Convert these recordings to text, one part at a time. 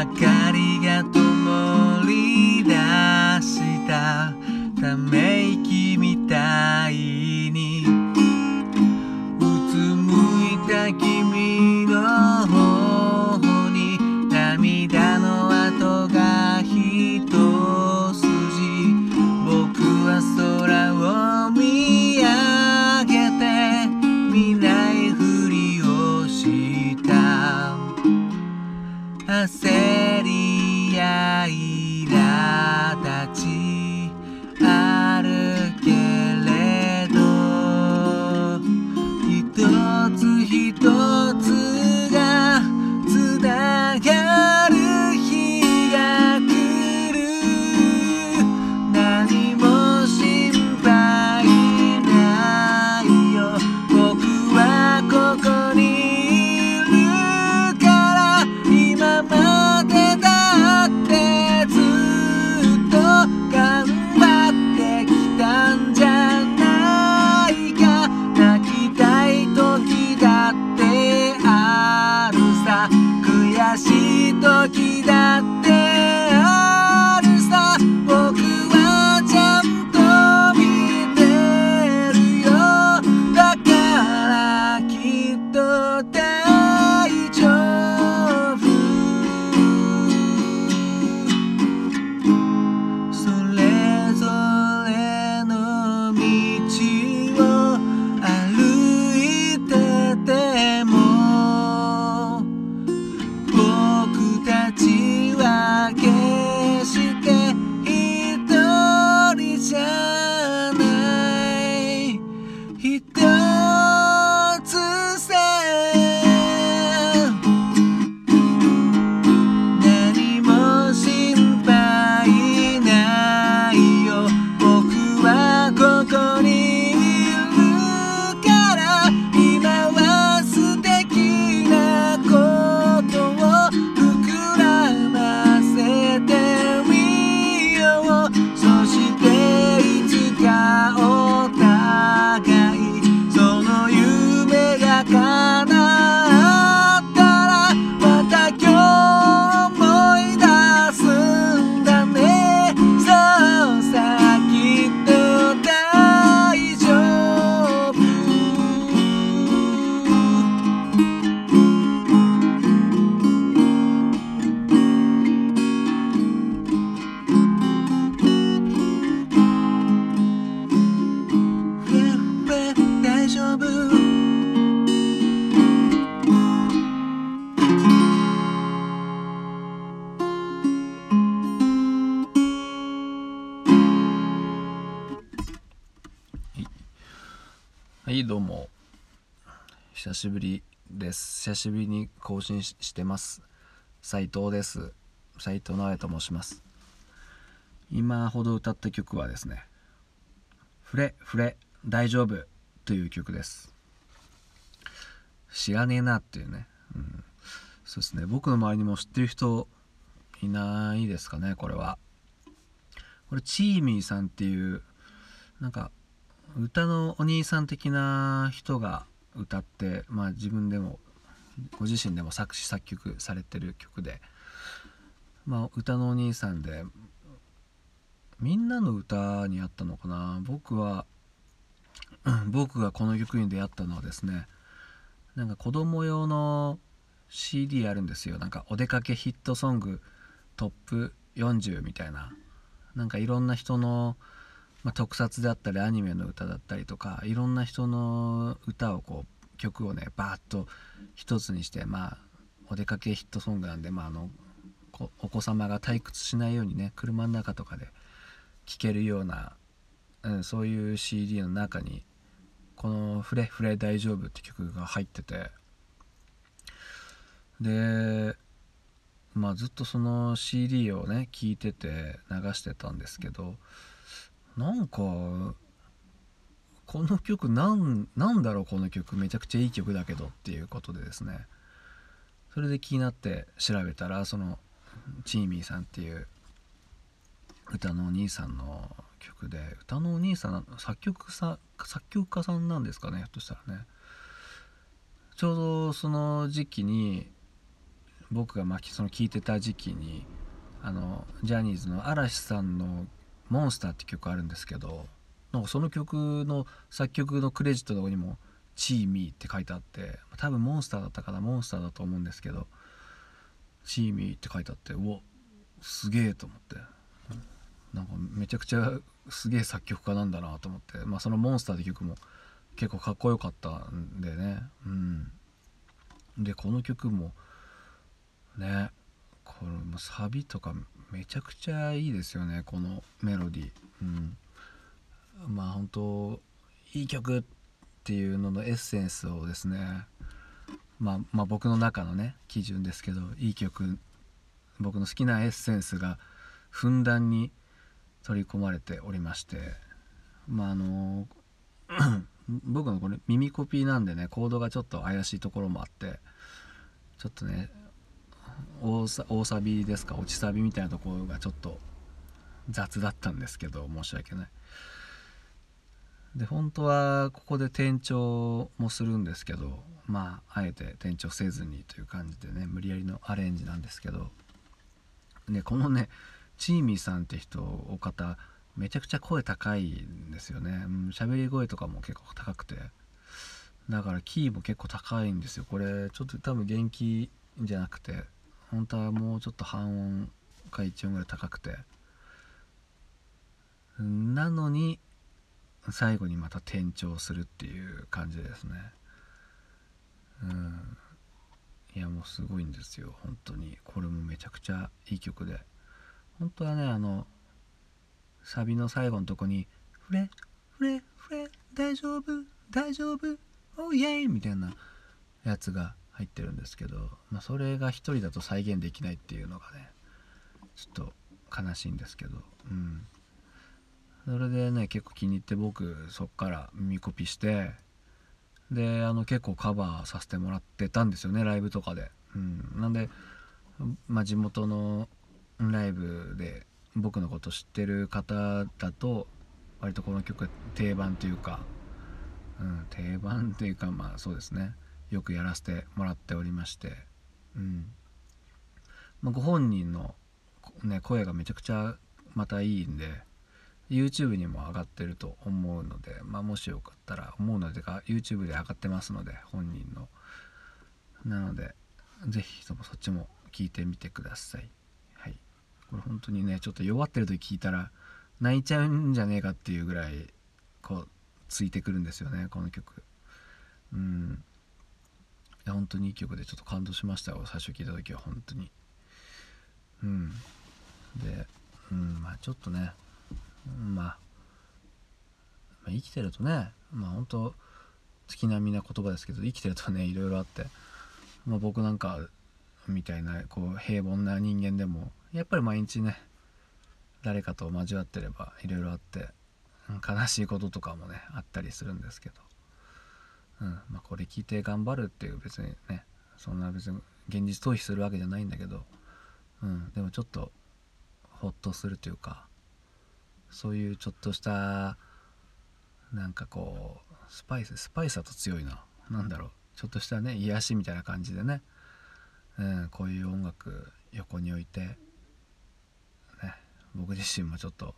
acá. はいどうも。久しぶりです。久しぶりに更新してます。斉藤です。斉藤直哉と申します。今ほど歌った曲はですね「ふれふれ大丈夫」という曲です。知らねえなっていうね、うん、そうですね。僕の周りにも知ってる人いないですかねこれは。これチーミーさんっていうなんか歌のお兄さん的な人が歌って、まあ、自分でもご自身でも作詞作曲されてる曲で、まあ、歌のお兄さんでみんなの歌にあったのかな。僕は僕がこの曲に出会ったのはですねなんか子供用の CD あるんですよ。なんかお出かけヒットソングトップ40みたいな。なんかいろんな人のまあ、特撮であったりアニメの歌だったりとかいろんな人の歌をこう曲をねバーッと一つにしてまあお出かけヒットソングなんで、まあ、あのお子様が退屈しないようにね車の中とかで聴けるような、うん、そういう CD の中にこの「フレフレ大丈夫」って曲が入ってて。でまあずっとその CD をね聴いてて流してたんですけどなんかこの曲なんなんだろうこの曲。めちゃくちゃいい曲だけどっていうことでですね。それで気になって調べたらそのチーミーさんっていう歌のお兄さんの曲で歌のお兄さん作曲さ作曲家さんなんですかねひょっとしたらね。ちょうどその時期に僕がまその聴いてた時期にあのジャニーズの嵐さんのモンスターって曲あるんですけどなんかその曲の作曲のクレジットとこにも「チーミー」って書いてあって多分モンスターだったかなモンスターだと思うんですけど「チーミー」って書いてあってうわすげえと思って。なんかめちゃくちゃすげえ作曲家なんだなと思って、まあ、その「モンスター」って曲も結構かっこよかったんでね。うん。でこの曲もねこのサビとかめちゃくちゃいいですよねこのメロディー、うん、まあ本当いい曲っていうののエッセンスをですねまあ、まあ僕の中のね基準ですけどいい曲僕の好きなエッセンスがふんだんに取り込まれておりましてまああの僕のこれ耳コピーなんでねコードがちょっと怪しいところもあってちょっとね大大サビですか？落ちサビみたいなところがちょっと雑だったんですけど申し訳ない。で本当はここで転調もするんですけどまああえて転調せずにという感じでね無理やりのアレンジなんですけど。ねこのねチーミーさんって人お方めちゃくちゃ声高いんですよね。喋、うん、り声とかも結構高くて。だからキーも結構高いんですよ。これちょっと多分元気じゃなくて。本当はもうちょっと半音か1音ぐらい高くて。なのに最後にまた転調するっていう感じですね。うん。いやもうすごいんですよ。本当に。これもめちゃくちゃいい曲で。本当はねあのサビの最後のとこに「フレフレフレ大丈夫大丈夫。おイエイ!」みたいなやつが入ってるんですけど、まあ、それが一人だと再現できないっていうのがねちょっと悲しいんですけどうん。それでね結構気に入って僕そっから耳コピしてであの結構カバーさせてもらってたんですよねライブとかで、うん、なんで、まあ、地元のライブで僕のこと知ってる方だと割とこの曲定番というか、うん、定番というかまあそうですね。よくやらせてもらっておりまして、うん。まあ、ご本人の、ね、声がめちゃくちゃまたいいんで YouTube にも上がってると思うので、まあ、もしよかったら思うのでか YouTube で上がってますので本人の。なので是非そっちも聞いてみてください。はい。これ本当にねちょっと弱ってる時聞いたら泣いちゃうんじゃねえかっていうぐらいこうついてくるんですよねこの曲。うん。や本当にいい曲でちょっと感動しましたよ。最初聞いた時は本当に。うん。でうんまあちょっとね、まあ、まあ生きてるとねまあ本当月並みな言葉ですけど生きてるとねいろいろあって、まあ、僕なんかみたいなこう平凡な人間でもやっぱり毎日ね誰かと交わってればいろいろあって悲しいこととかもねあったりするんですけど、うん。まあ、これ聞いて頑張るっていう別にねそんな別に現実逃避するわけじゃないんだけど、うん、でもちょっとほっとするというかそういうちょっとしたなんかこうスパイススパイスだと強いな。何だろう。ちょっとしたね癒しみたいな感じでね、うん、こういう音楽横に置いて、ね、僕自身もちょっと、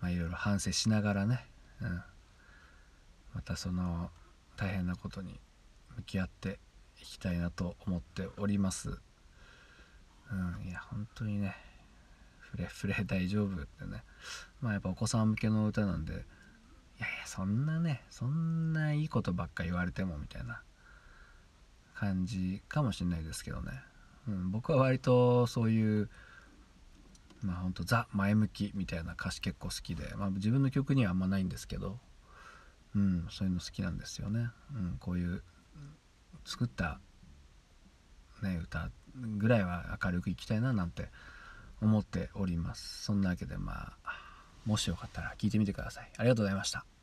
まあ、いろいろ反省しながらね、うん、またその大変なことに向き合っていきたいなと思っております。うん、いや本当にねフレフレ大丈夫ってねまあやっぱお子さん向けの歌なんでいやいやそんなねそんないいことばっか言われてもみたいな感じかもしれないですけどね、うん、僕は割とそういうまあほんとザ前向きみたいな歌詞結構好きで、まあ、自分の曲にはあんまないんですけど、うん、そういうの好きなんですよね、うん、こういう作った、ね、歌ぐらいは明るくいきたいななんて思っております。そんなわけでまあもしよかったら聴いてみてください。ありがとうございました。